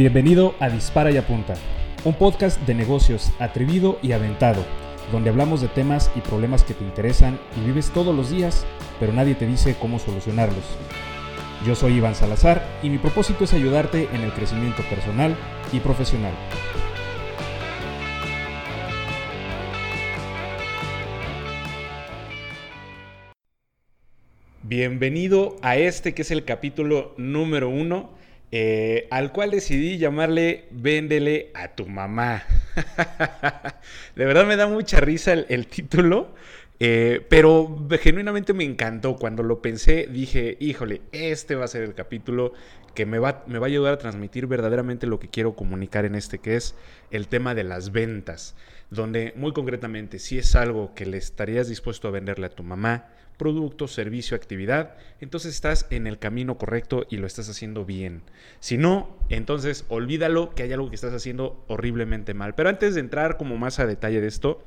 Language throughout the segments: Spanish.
Bienvenido a Dispara y Apunta, un podcast de negocios atrevido y aventado, donde hablamos de temas y problemas que te interesan y vives todos los días, pero nadie te dice cómo solucionarlos. Yo soy Iván Salazar y mi propósito es ayudarte en el crecimiento personal y profesional. Bienvenido a este que es el capítulo número uno eh, al cual decidí llamarle Véndele a tu mamá. de verdad me da mucha risa el, título, eh, pero genuinamente me encantó. Cuando lo pensé dije, híjole, este va a ser el capítulo que me va, me va a ayudar a transmitir verdaderamente lo que quiero comunicar en este, que es el tema de las ventas, donde muy concretamente, si es algo que le estarías dispuesto a venderle a tu mamá, producto, servicio, actividad, entonces estás en el camino correcto y lo estás haciendo bien. Si no, entonces olvídalo que hay algo que estás haciendo horriblemente mal. Pero antes de entrar como más a detalle de esto,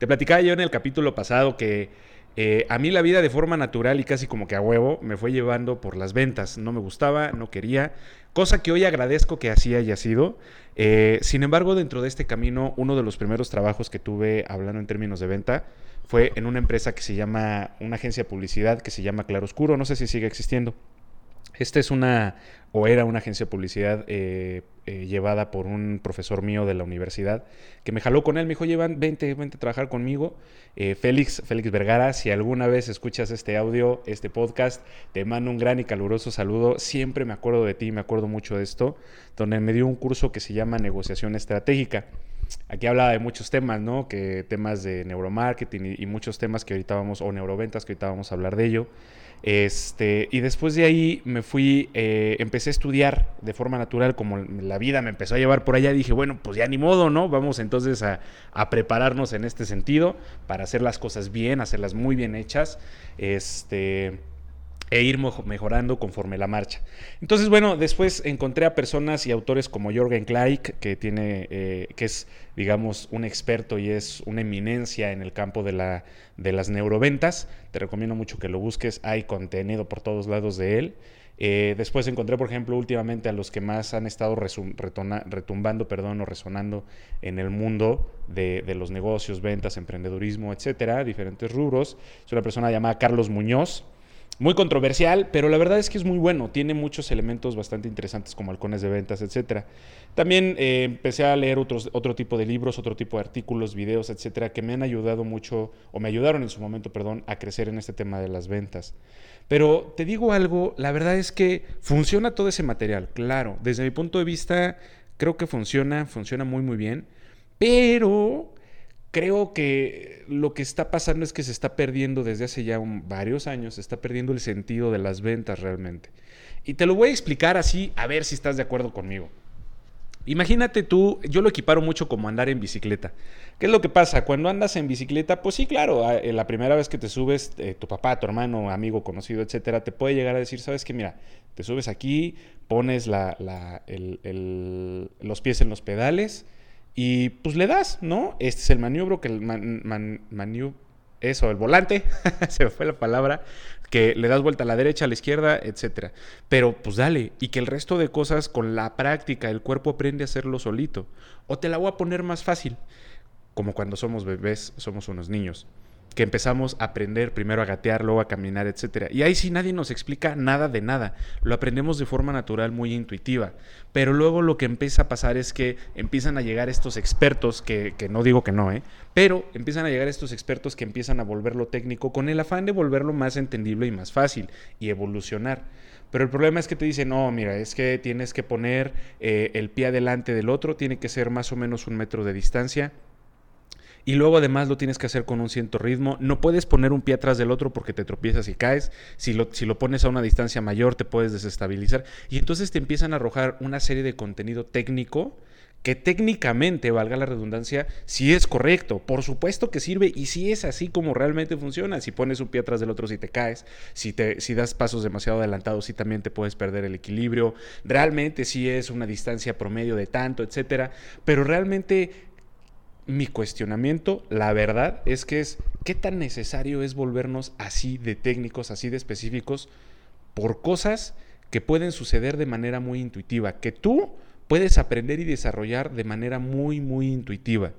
te platicaba yo en el capítulo pasado que eh, a mí la vida de forma natural y casi como que a huevo me fue llevando por las ventas. No me gustaba, no quería, cosa que hoy agradezco que así haya sido. Eh, sin embargo, dentro de este camino, uno de los primeros trabajos que tuve hablando en términos de venta, fue en una empresa que se llama, una agencia de publicidad que se llama Claroscuro, no sé si sigue existiendo. Esta es una, o era una agencia de publicidad eh, eh, llevada por un profesor mío de la universidad, que me jaló con él, me dijo, llevan, vente, vente a trabajar conmigo. Eh, Félix, Félix Vergara, si alguna vez escuchas este audio, este podcast, te mando un gran y caluroso saludo. Siempre me acuerdo de ti, me acuerdo mucho de esto, donde me dio un curso que se llama Negociación Estratégica. Aquí hablaba de muchos temas, ¿no? Que temas de neuromarketing y, muchos temas que ahorita vamos, o neuroventas, que ahorita vamos a hablar de ello. Este, y después de ahí me fui, eh, empecé a estudiar de forma natural, como la vida me empezó a llevar por allá, dije, bueno, pues ya ni modo, ¿no? Vamos entonces a, a prepararnos en este sentido para hacer las cosas bien, hacerlas muy bien hechas. Este e ir mejorando conforme la marcha. Entonces, bueno, después encontré a personas y autores como Jorgen Kleik, que tiene, eh, que es, digamos, un experto y es una eminencia en el campo de, la, de las neuroventas. Te recomiendo mucho que lo busques, hay contenido por todos lados de él. Eh, después encontré, por ejemplo, últimamente a los que más han estado retumbando perdón, o resonando en el mundo de, de, los negocios, ventas, emprendedurismo, etcétera, diferentes rubros. Es una persona llamada Carlos Muñoz muy controversial, pero la verdad es que es muy bueno. Tiene muchos elementos bastante interesantes como halcones de ventas, etcétera. También eh, empecé a leer otros, otro tipo de libros, otro tipo de artículos, videos, etcétera, que me han ayudado mucho, o me ayudaron en su momento, perdón, a crecer en este tema de las ventas. Pero te digo algo, la verdad es que funciona todo ese material, claro. Desde mi punto de vista, creo que funciona, funciona muy, muy bien. Pero creo que lo que está pasando es que se está perdiendo desde hace ya varios años, se está perdiendo el sentido de las ventas realmente. Y te lo voy a explicar así, a ver si estás de acuerdo conmigo. Imagínate tú, yo lo equiparo mucho como andar en bicicleta. ¿Qué es lo que pasa? Cuando andas en bicicleta, pues sí, claro, la primera vez que te subes, eh, tu papá, tu hermano, amigo, conocido, etcétera, te puede llegar a decir, ¿sabes qué? Mira, te subes aquí, pones los pies en los pedales, y pues le das, ¿no? Este es el maniobro que el man, eso, el volante, se me fue la palabra, que le das vuelta a la derecha, a la izquierda, etcétera. Pero pues dale, y que el resto de cosas con la práctica el cuerpo aprende a hacerlo solito. O te la voy a poner más fácil, como cuando somos bebés, somos unos niños que empezamos a aprender primero a gatear, luego a caminar, etc. Y ahí sí nadie nos explica nada de nada. Lo aprendemos de forma natural, muy intuitiva. Pero luego lo que empieza a pasar es que empiezan a llegar estos expertos, que, que no digo que no, ¿eh? pero empiezan a llegar estos expertos que empiezan a volverlo técnico con el afán de volverlo más entendible y más fácil y evolucionar. Pero el problema es que te dicen, no, mira, es que tienes que poner eh, el pie adelante del otro, tiene que ser más o menos un metro de distancia y luego además lo tienes que hacer con un cierto ritmo. No puedes poner un pie atrás del otro porque te tropiezas y caes. Si lo, si lo pones a una distancia mayor te puedes desestabilizar. Y entonces te empiezan a arrojar una serie de contenido técnico que técnicamente, valga la redundancia, si es correcto. Por supuesto que sirve y si es así como realmente funciona. Si pones un pie atrás del otro, si te caes, si, te, si das pasos demasiado adelantados, si también te puedes perder el equilibrio. Realmente si es una distancia promedio de tanto, etcétera. Pero realmente mi cuestionamiento, la verdad, es que es qué tan necesario es volvernos así de técnicos, así de específicos, por cosas que pueden suceder de manera muy intuitiva, que tú puedes aprender y desarrollar de manera muy, muy intuitiva.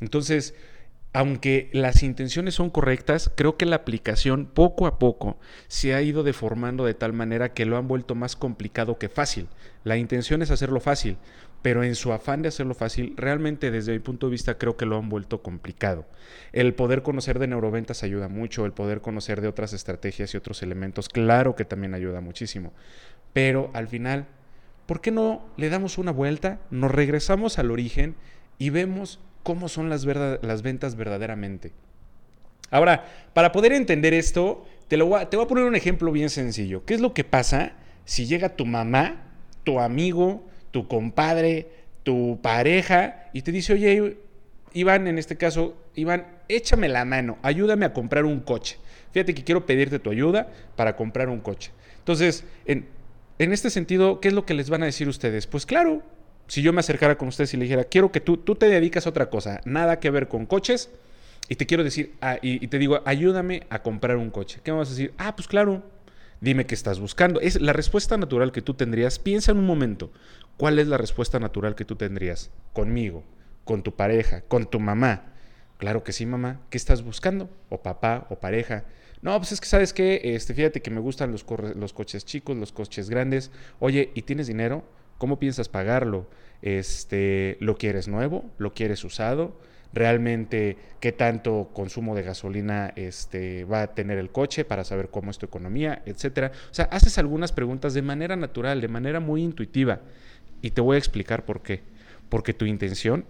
Entonces, aunque las intenciones son correctas, creo que la aplicación poco a poco se ha ido deformando de tal manera que lo han vuelto más complicado que fácil. La intención es hacerlo fácil, pero en su afán de hacerlo fácil, realmente desde mi punto de vista creo que lo han vuelto complicado. El poder conocer de neuroventas ayuda mucho, el poder conocer de otras estrategias y otros elementos, claro que también ayuda muchísimo. Pero al final, ¿por qué no le damos una vuelta, nos regresamos al origen y vemos cómo son las, ventas verdaderamente. Ahora, para poder entender esto, te, lo voy a, te voy a poner un ejemplo bien sencillo. ¿Qué es lo que pasa si llega tu mamá, tu amigo, tu compadre, tu pareja y te dice, oye, Iván, en este caso, Iván, échame la mano, ayúdame a comprar un coche. Fíjate que quiero pedirte tu ayuda para comprar un coche. Entonces, en, en este sentido, ¿qué es lo que les van a decir ustedes? Pues claro, si yo me acercara con ustedes y le dijera, quiero que tú, tú te dedicas a otra cosa, nada que ver con coches, y te quiero decir, ah, y, te digo, ayúdame a comprar un coche. ¿Qué me vas a decir? Ah, pues claro, dime qué estás buscando. Es la respuesta natural que tú tendrías. Piensa en un momento, ¿cuál es la respuesta natural que tú tendrías? Conmigo, con tu pareja, con tu mamá. Claro que sí, mamá. ¿Qué estás buscando? O papá, o pareja. No, pues es que sabes qué, este, fíjate que me gustan los, los coches chicos, los coches grandes. Oye, ¿y tienes dinero? ¿Cómo piensas pagarlo? Este, ¿Lo quieres nuevo? ¿Lo quieres usado? realmente qué tanto consumo de gasolina este, va a tener el coche para saber cómo es tu economía, etcétera. O sea, haces algunas preguntas de manera natural, de manera muy intuitiva. Y te voy a explicar por qué. Porque tu intención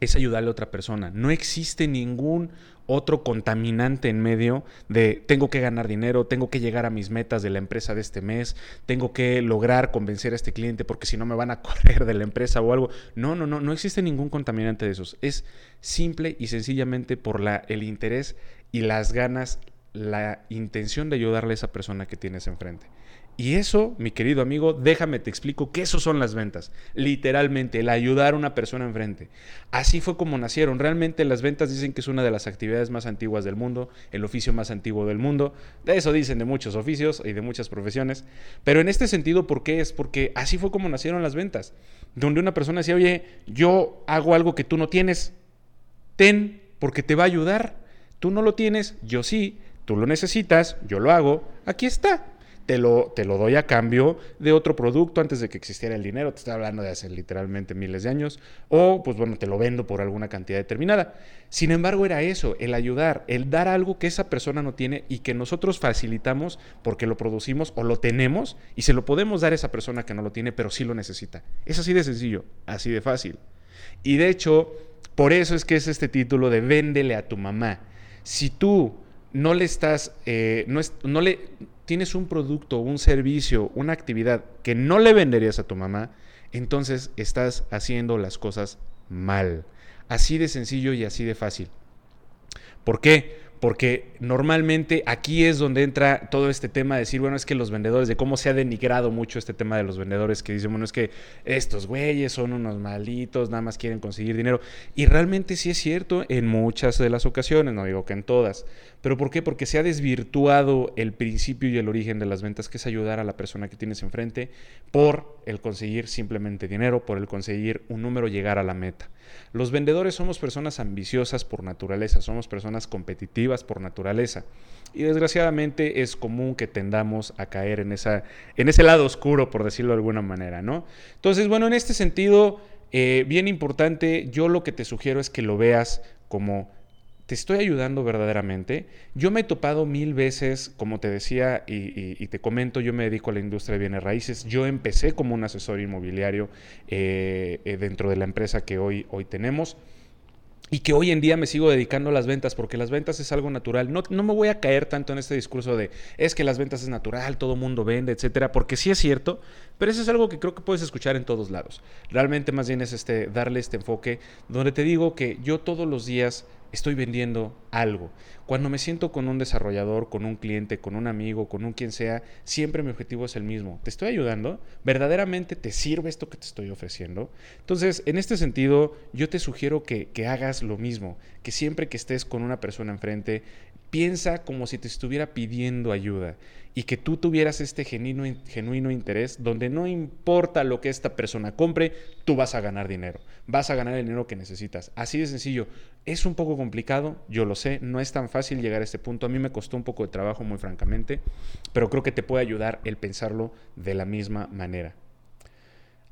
es ayudarle a otra persona. No existe ningún otro contaminante en medio de tengo que ganar dinero, tengo que llegar a mis metas de la empresa de este mes, tengo que lograr convencer a este cliente porque si no me van a correr de la empresa o algo. No, no, no, no existe ningún contaminante de esos. Es simple y sencillamente por la, el interés y las ganas, la intención de ayudarle a esa persona que tienes enfrente. Y eso, mi querido amigo, déjame te explico que eso son las ventas. Literalmente, el ayudar a una persona enfrente. Así fue como nacieron. Realmente las ventas dicen que es una de las actividades más antiguas del mundo, el oficio más antiguo del mundo. De eso dicen de muchos oficios y de muchas profesiones. Pero en este sentido, ¿por qué es? Porque así fue como nacieron las ventas. Donde una persona decía, oye, yo hago algo que tú no tienes. Ten, porque te va a ayudar. Tú no lo tienes, yo sí. Tú lo necesitas, yo lo hago. Aquí está te lo, te lo doy a cambio de otro producto antes de que existiera el dinero, te estoy hablando de hace literalmente miles de años, o pues bueno, te lo vendo por alguna cantidad determinada. Sin embargo, era eso, el ayudar, el dar algo que esa persona no tiene y que nosotros facilitamos porque lo producimos o lo tenemos y se lo podemos dar a esa persona que no lo tiene, pero sí lo necesita. Es así de sencillo, así de fácil. Y de hecho, por eso es que es este título de véndele a tu mamá. Si tú no le estás, eh, no, no le, tienes un producto, un servicio, una actividad que no le venderías a tu mamá, entonces estás haciendo las cosas mal. Así de sencillo y así de fácil. ¿Por qué? Porque normalmente aquí es donde entra todo este tema de decir, bueno, es que los vendedores, de cómo se ha denigrado mucho este tema de los vendedores, que dicen, bueno, es que estos güeyes son unos malitos, nada más quieren conseguir dinero. Y realmente sí es cierto en muchas de las ocasiones, no digo que en todas. ¿Pero por qué? Porque se ha desvirtuado el principio y el origen de las ventas, que es ayudar a la persona que tienes enfrente por el conseguir simplemente dinero, por el conseguir un número, llegar a la meta. Los vendedores somos personas ambiciosas por naturaleza, somos personas competitivas por naturaleza. Y desgraciadamente es común que tendamos a caer en, esa, en ese lado oscuro, por decirlo de alguna manera, ¿no? Entonces, bueno, en este sentido, eh, bien importante, yo lo que te sugiero es que lo veas como te estoy ayudando verdaderamente. Yo me he topado mil veces, como te decía y, te comento, yo me dedico a la industria de bienes raíces. Yo empecé como un asesor inmobiliario eh, eh, dentro de la empresa que hoy, hoy tenemos y que hoy en día me sigo dedicando a las ventas porque las ventas es algo natural. No, no me voy a caer tanto en este discurso de es que las ventas es natural, todo mundo vende, etcétera, porque sí es cierto, pero eso es algo que creo que puedes escuchar en todos lados. Realmente más bien es este darle este enfoque donde te digo que yo todos los días estoy vendiendo algo. Cuando me siento con un desarrollador, con un cliente, con un amigo, con un quien sea, siempre mi objetivo es el mismo. ¿Te estoy ayudando? ¿Verdaderamente te sirve esto que te estoy ofreciendo? Entonces, en este sentido, yo te sugiero que, que hagas lo mismo, que siempre que estés con una persona enfrente, piensa como si te estuviera pidiendo ayuda y que tú tuvieras este genuino, genuino interés donde no importa lo que esta persona compre, tú vas a ganar dinero, vas a ganar el dinero que necesitas. Así de sencillo. Es un poco complicado, yo lo sé, no es tan fácil llegar a este punto. A mí me costó un poco de trabajo, muy francamente, pero creo que te puede ayudar el pensarlo de la misma manera.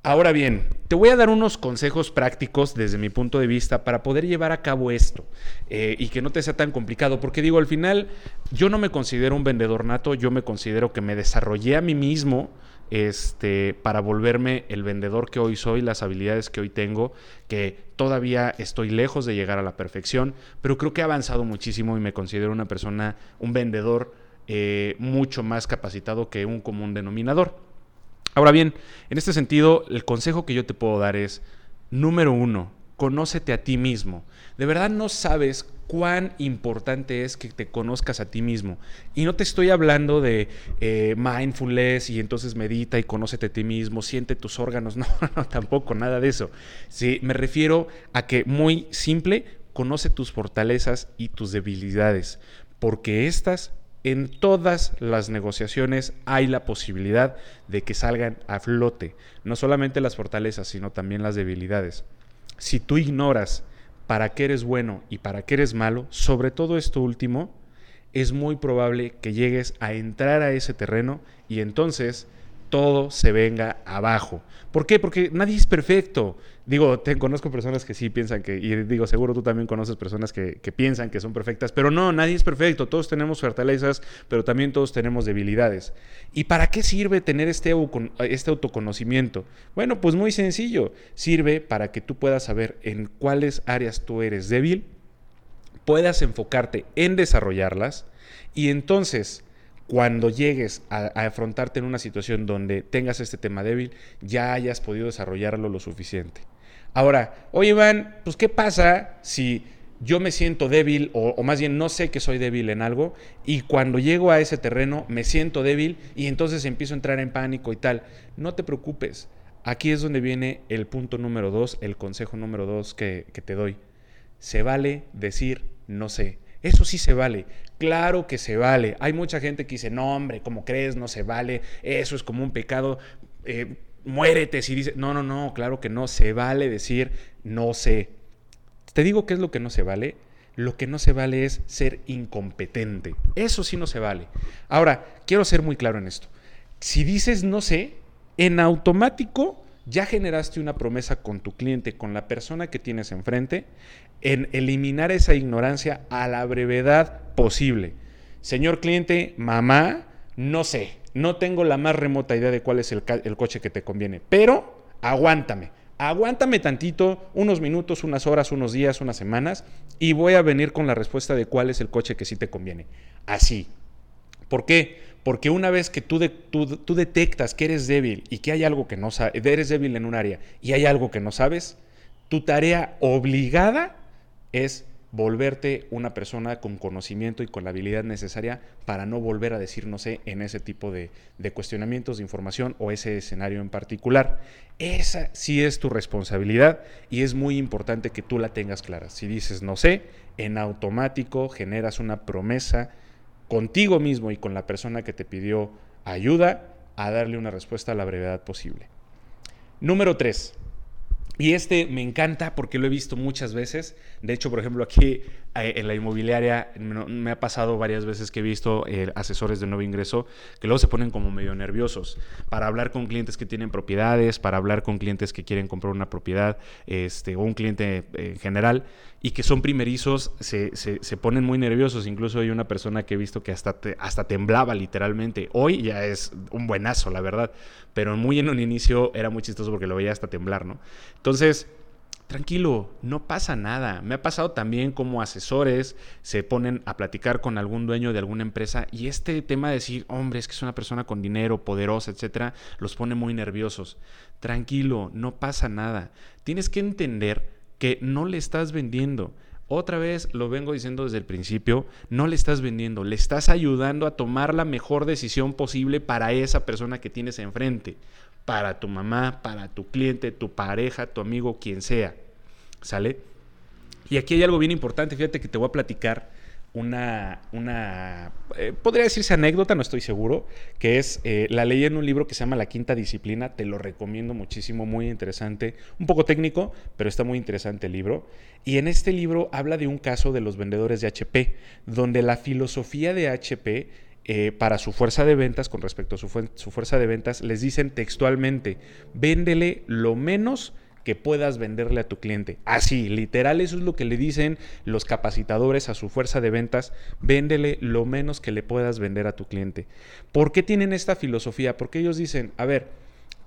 Ahora bien, te voy a dar unos consejos prácticos desde mi punto de vista para poder llevar a cabo esto eh, y que no te sea tan complicado, porque digo, al final yo no me considero un vendedor nato, yo me considero que me desarrollé a mí mismo este, para volverme el vendedor que hoy soy, las habilidades que hoy tengo, que todavía estoy lejos de llegar a la perfección, pero creo que he avanzado muchísimo y me considero una persona, un vendedor eh, mucho más capacitado que un común denominador. Ahora bien, en este sentido, el consejo que yo te puedo dar es, número uno, conócete a ti mismo. De verdad no sabes cuán importante es que te conozcas a ti mismo. Y no te estoy hablando de eh, mindfulness y entonces medita y conócete a ti mismo, siente tus órganos. No, no, tampoco, nada de eso. Sí, me refiero a que muy simple, conoce tus fortalezas y tus debilidades, porque estas en todas las negociaciones hay la posibilidad de que salgan a flote, no solamente las fortalezas, sino también las debilidades. Si tú ignoras para qué eres bueno y para qué eres malo, sobre todo esto último, es muy probable que llegues a entrar a ese terreno y entonces todo se venga abajo. ¿Por qué? Porque nadie es perfecto. Digo, te, conozco personas que sí piensan que, y digo, seguro tú también conoces personas que, piensan que son perfectas, pero no, nadie es perfecto. Todos tenemos fortalezas, pero también todos tenemos debilidades. ¿Y para qué sirve tener este, este autoconocimiento? Bueno, pues muy sencillo. Sirve para que tú puedas saber en cuáles áreas tú eres débil, puedas enfocarte en desarrollarlas y entonces cuando llegues a, afrontarte en una situación donde tengas este tema débil, ya hayas podido desarrollarlo lo suficiente. Ahora, oye Iván, pues ¿qué pasa si yo me siento débil o, más bien no sé que soy débil en algo y cuando llego a ese terreno me siento débil y entonces empiezo a entrar en pánico y tal? No te preocupes. Aquí es donde viene el punto número dos, el consejo número dos que te doy. Se vale decir no sé. Eso sí se vale. Claro que se vale. Hay mucha gente que dice, no, hombre, como crees? No se vale. Eso es como un pecado. Eh, muérete si dice, no, no, no, claro que no. Se vale decir, no sé. Te digo qué es lo que no se vale. Lo que no se vale es ser incompetente. Eso sí no se vale. Ahora, quiero ser muy claro en esto. Si dices no sé, en automático ya generaste una promesa con tu cliente, con la persona que tienes enfrente, en eliminar esa ignorancia a la brevedad posible. Señor cliente, mamá, no sé, no tengo la más remota idea de cuál es el, coche que te conviene, pero aguántame. Aguántame tantito, unos minutos, unas horas, unos días, unas semanas, y voy a venir con la respuesta de cuál es el coche que sí te conviene. Así. ¿Por qué? Porque una vez que tú, tú, detectas que eres débil y que hay algo que no sabes, eres débil en un área y hay algo que no sabes, tu tarea obligada es volverte una persona con conocimiento y con la habilidad necesaria para no volver a decir no sé en ese tipo de, de, cuestionamientos de información o ese escenario en particular. Esa sí es tu responsabilidad y es muy importante que tú la tengas clara. Si dices no sé, en automático generas una promesa contigo mismo y con la persona que te pidió ayuda a darle una respuesta a la brevedad posible. Número 3. Y este me encanta porque lo he visto muchas veces. De hecho, por ejemplo, aquí eh, en la inmobiliaria me ha pasado varias veces que he visto eh, asesores de nuevo ingreso que luego se ponen como medio nerviosos para hablar con clientes que tienen propiedades, para hablar con clientes que quieren comprar una propiedad este, o un cliente en general y que son primerizos, se, se, ponen muy nerviosos. Incluso hay una persona que he visto que hasta, hasta temblaba literalmente. Hoy ya es un buenazo, la verdad. Pero muy en un inicio era muy chistoso porque lo veía hasta temblar, ¿no? Entonces, tranquilo, no pasa nada. Me ha pasado también como asesores se ponen a platicar con algún dueño de alguna empresa y este tema de decir, hombre, es que es una persona con dinero, poderosa, etcétera, los pone muy nerviosos. Tranquilo, no pasa nada. Tienes que entender que no le estás vendiendo. Otra vez lo vengo diciendo desde el principio, no le estás vendiendo, le estás ayudando a tomar la mejor decisión posible para esa persona que tienes enfrente para tu mamá, para tu cliente, tu pareja, tu amigo, quien sea. ¿Sale? Y aquí hay algo bien importante, fíjate que te voy a platicar una, una eh, podría decirse anécdota, no estoy seguro, que es, eh, la leí en un libro que se llama La Quinta Disciplina, te lo recomiendo muchísimo, muy interesante, un poco técnico, pero está muy interesante el libro. Y en este libro habla de un caso de los vendedores de HP, donde la filosofía de HP eh, para su fuerza de ventas, con respecto a su, fuerza de ventas, les dicen textualmente, véndele lo menos que puedas venderle a tu cliente. Así, literal, eso es lo que le dicen los capacitadores a su fuerza de ventas, véndele lo menos que le puedas vender a tu cliente. ¿Por qué tienen esta filosofía? Porque ellos dicen, a ver,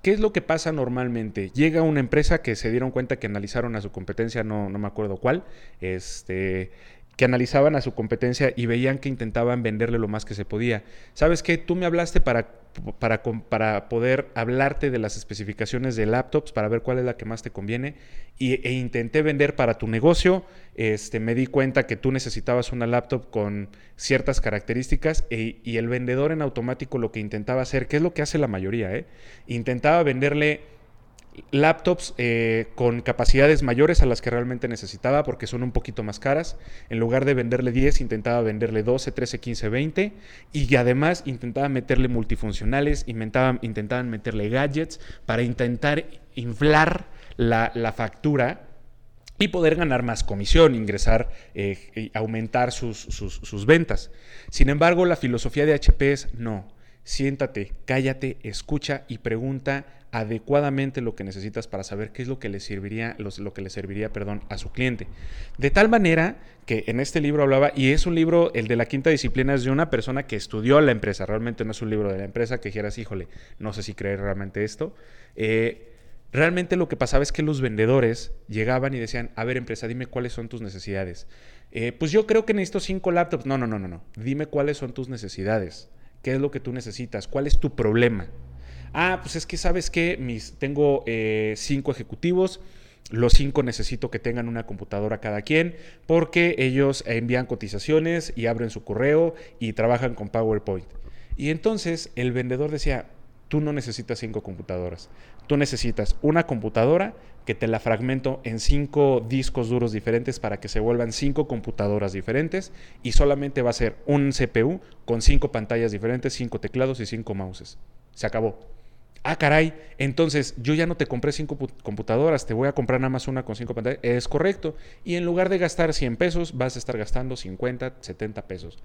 ¿qué es lo que pasa normalmente? Llega una empresa que se dieron cuenta que analizaron a su competencia, no, no me acuerdo cuál, este, que analizaban a su competencia y veían que intentaban venderle lo más que se podía. ¿Sabes qué? Tú me hablaste para, para, poder hablarte de las especificaciones de laptops, para ver cuál es la que más te conviene, e intenté vender para tu negocio. Este, me di cuenta que tú necesitabas una laptop con ciertas características e, y el vendedor en automático lo que intentaba hacer, que es lo que hace la mayoría, ¿eh? intentaba venderle laptops eh, con capacidades mayores a las que realmente necesitaba porque son un poquito más caras. En lugar de venderle 10, intentaba venderle 12, 13, 15, 20 y además intentaba meterle multifuncionales, intentaban, intentaban meterle gadgets para intentar inflar la, factura y poder ganar más comisión, ingresar eh, y aumentar sus ventas. Sin embargo, la filosofía de HP es no. Siéntate, cállate, escucha y pregunta adecuadamente lo que necesitas para saber qué es lo que le serviría, lo que le serviría perdón, a su cliente. De tal manera que en este libro hablaba, y es un libro, el de la quinta disciplina, es de una persona que estudió la empresa, realmente no es un libro de la empresa que dijeras, híjole, no sé si creer realmente esto. Eh, realmente lo que pasaba es que los vendedores llegaban y decían, a ver empresa, dime cuáles son tus necesidades. Eh, pues yo creo que necesito cinco laptops. No, no, no, no, no. Dime cuáles son tus necesidades. ¿Qué es lo que tú necesitas? ¿Cuál es tu problema? ah, pues es que sabes que mis, tengo eh, cinco ejecutivos, los cinco necesito que tengan una computadora cada quien porque ellos envían cotizaciones y abren su correo y trabajan con PowerPoint. Y entonces el vendedor decía, tú no necesitas cinco computadoras, tú necesitas una computadora que te la fragmento en cinco discos duros diferentes para que se vuelvan cinco computadoras diferentes y solamente va a ser un CPU con cinco pantallas diferentes, cinco teclados y cinco mouses. Se acabó ah, caray, entonces yo ya no te compré cinco computadoras, te voy a comprar nada más una con cinco pantallas. Es correcto. Y en lugar de gastar 100 pesos, vas a estar gastando 50, 70 pesos.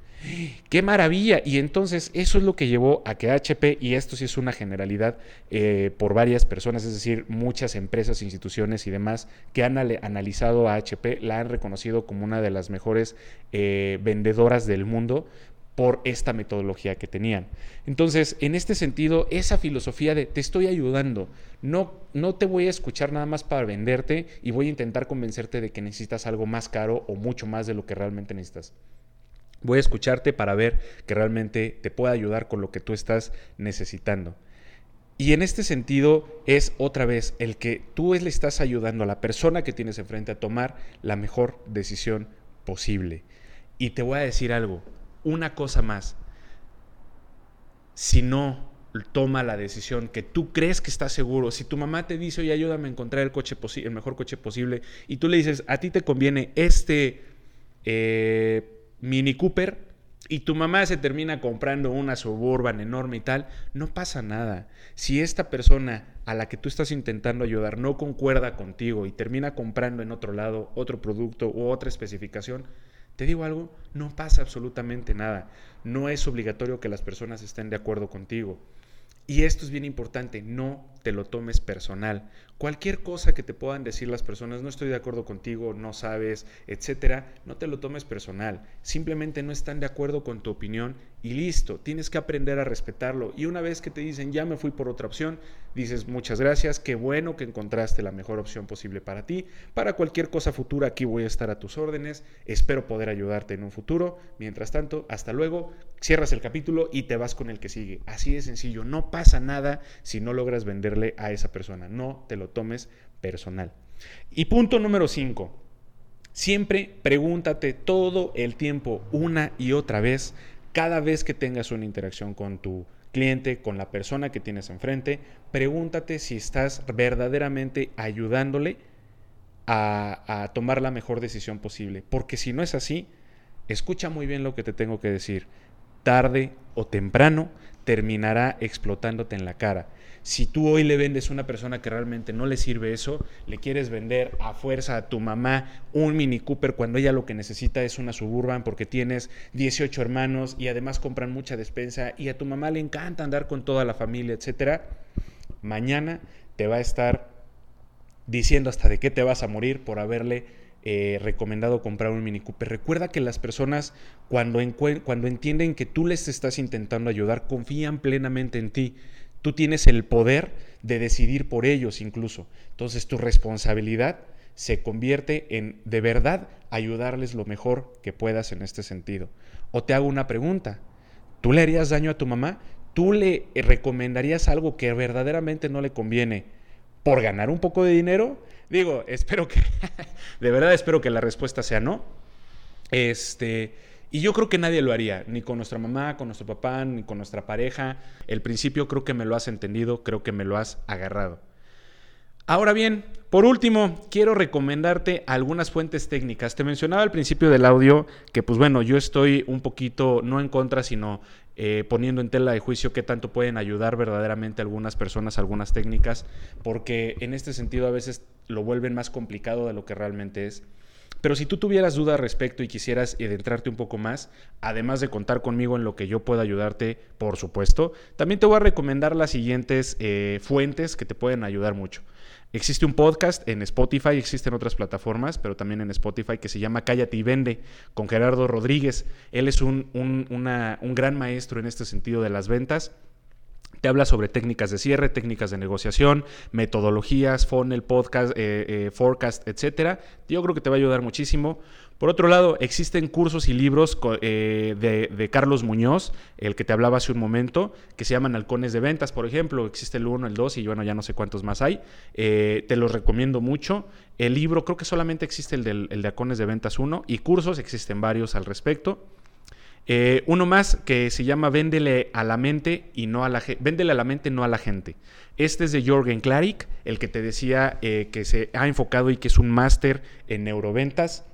¡Qué maravilla! Y entonces eso es lo que llevó a que HP, y esto sí es una generalidad eh, por varias personas, es decir, muchas empresas, instituciones y demás que han analizado a HP, la han reconocido como una de las mejores eh, vendedoras del mundo por esta metodología que tenían. Entonces, en este sentido, esa filosofía de te estoy ayudando, no, no te voy a escuchar nada más para venderte y voy a intentar convencerte de que necesitas algo más caro o mucho más de lo que realmente necesitas. Voy a escucharte para ver que realmente te pueda ayudar con lo que tú estás necesitando. Y en este sentido es otra vez el que tú le estás ayudando a la persona que tienes enfrente a tomar la mejor decisión posible. Y te voy a decir algo, una cosa más. Si no toma la decisión que tú crees que estás seguro, si tu mamá te dice, oye, ayúdame a encontrar el, coche el mejor coche posible, y tú le dices, a ti te conviene este eh, Mini Cooper, y tu mamá se termina comprando una suburban enorme y tal, no pasa nada. Si esta persona a la que tú estás intentando ayudar no concuerda contigo y termina comprando en otro lado otro producto u otra especificación, te digo algo, no pasa absolutamente nada. No es obligatorio que las personas estén de acuerdo contigo. Y esto es bien importante, no te lo tomes personal. Cualquier cosa que te puedan decir las personas, no estoy de acuerdo contigo, no sabes, etcétera, no te lo tomes personal. Simplemente no están de acuerdo con tu opinión y listo, tienes que aprender a respetarlo. Y una vez que te dicen, ya me fui por otra opción, dices, muchas gracias, qué bueno que encontraste la mejor opción posible para ti. Para cualquier cosa futura, aquí voy a estar a tus órdenes. Espero poder ayudarte en un futuro. Mientras tanto, hasta luego, cierras el capítulo y te vas con el que sigue. Así de sencillo, no pasa nada si no logras venderle a esa persona. No te lo tomes personal. Y punto número 5. Siempre pregúntate todo el tiempo, una y otra vez, cada vez que tengas una interacción con tu cliente, con la persona que tienes enfrente, pregúntate si estás verdaderamente ayudándole a, tomar la mejor decisión posible. Porque si no es así, escucha muy bien lo que te tengo que decir. Tarde o temprano terminará explotándote en la cara. Si tú hoy le vendes a una persona que realmente no le sirve eso, le quieres vender a fuerza a tu mamá un Mini Cooper cuando ella lo que necesita es una Suburban porque tienes 18 hermanos y además compran mucha despensa y a tu mamá le encanta andar con toda la familia, etcétera, mañana te va a estar diciendo hasta de qué te vas a morir por haberle eh, recomendado comprar un Mini Cooper. Recuerda que las personas cuando, cuando entienden que tú les estás intentando ayudar, confían plenamente en ti. Tú tienes el poder de decidir por ellos incluso. Entonces tu responsabilidad se convierte en de verdad ayudarles lo mejor que puedas en este sentido. O te hago una pregunta. ¿Tú le harías daño a tu mamá? ¿Tú le recomendarías algo que verdaderamente no le conviene por ganar un poco de dinero? Digo, espero que, de verdad espero que la respuesta sea no. Este, y yo creo que nadie lo haría, ni con nuestra mamá, con nuestro papá, ni con nuestra pareja. El principio creo que me lo has entendido, creo que me lo has agarrado. Ahora bien, por último, quiero recomendarte algunas fuentes técnicas. Te mencionaba al principio del audio que, pues bueno, yo estoy un poquito, no en contra, sino eh, poniendo en tela de juicio qué tanto pueden ayudar verdaderamente algunas personas, algunas técnicas, porque en este sentido a veces lo vuelven más complicado de lo que realmente es. Pero si tú tuvieras dudas al respecto y quisieras adentrarte un poco más, además de contar conmigo en lo que yo pueda ayudarte, por supuesto, también te voy a recomendar las siguientes eh, fuentes que te pueden ayudar mucho. Existe un podcast en Spotify, existen otras plataformas, pero también en Spotify que se llama Cállate y Vende con Gerardo Rodríguez. Él es un, un gran maestro en este sentido de las ventas. Te habla sobre técnicas de cierre, técnicas de negociación, metodologías, funnel, podcast, eh, eh, forecast, etc. Yo creo que te va a ayudar muchísimo. Por otro lado, existen cursos y libros eh, de, Carlos Muñoz, el que te hablaba hace un momento, que se llaman Halcones de Ventas, por ejemplo. Existe el 1, el 2 y bueno, ya no sé cuántos más hay. Te los recomiendo mucho. El libro, creo que solamente existe el, del, el de Halcones de Ventas 1 y cursos, existen varios al respecto. Eh, uno más que se llama Véndele a la mente y no a la gente. Véndele a la mente, no a la gente. Este es de Jorgen Klarik, el que te decía que se ha enfocado y que es un máster en neuroventas.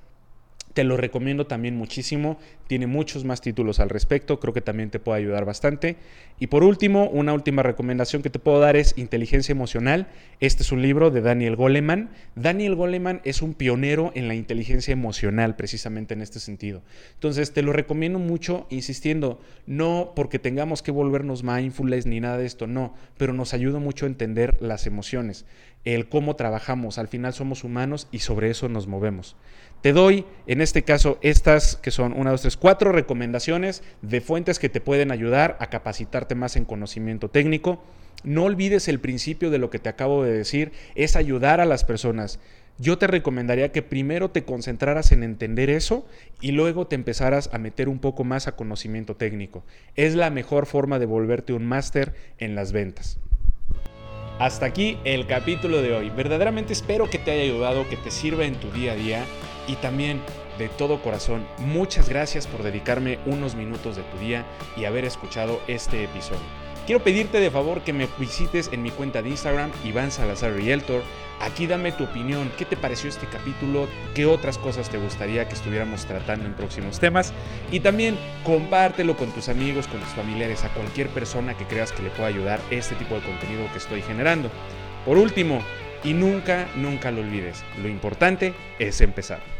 Te lo recomiendo también muchísimo. Tiene muchos más títulos al respecto. Creo que también te puede ayudar bastante. Y por último, una última recomendación que te puedo dar es Inteligencia Emocional. Este es un libro de Daniel Goleman. Daniel Goleman es un pionero en la inteligencia emocional, precisamente en este sentido. Entonces, te lo recomiendo mucho, insistiendo, no porque tengamos que volvernos mindfulness ni nada de esto, no, pero nos ayuda mucho a entender las emociones, el cómo trabajamos. Al final somos humanos y sobre eso nos movemos. Te doy, en este caso, estas que son una, dos, tres, cuatro recomendaciones de fuentes que te pueden ayudar a capacitarte más en conocimiento técnico. No olvides el principio de lo que te acabo de decir, es ayudar a las personas. Yo te recomendaría que primero te concentraras en entender eso y luego te empezaras a meter un poco más a conocimiento técnico. Es la mejor forma de volverte un máster en las ventas. Hasta aquí el capítulo de hoy. Verdaderamente espero que te haya ayudado, que te sirva en tu día a día y también de todo corazón, muchas gracias por dedicarme unos minutos de tu día y haber escuchado este episodio. Quiero pedirte de favor que me visites en mi cuenta de Instagram, Iván Salazar Realtor. Aquí dame tu opinión, qué te pareció este capítulo, qué otras cosas te gustaría que estuviéramos tratando en próximos temas. Y también compártelo con tus amigos, con tus familiares, a cualquier persona que creas que le pueda ayudar este tipo de contenido que estoy generando. Por último, y nunca, nunca lo olvides, lo importante es empezar.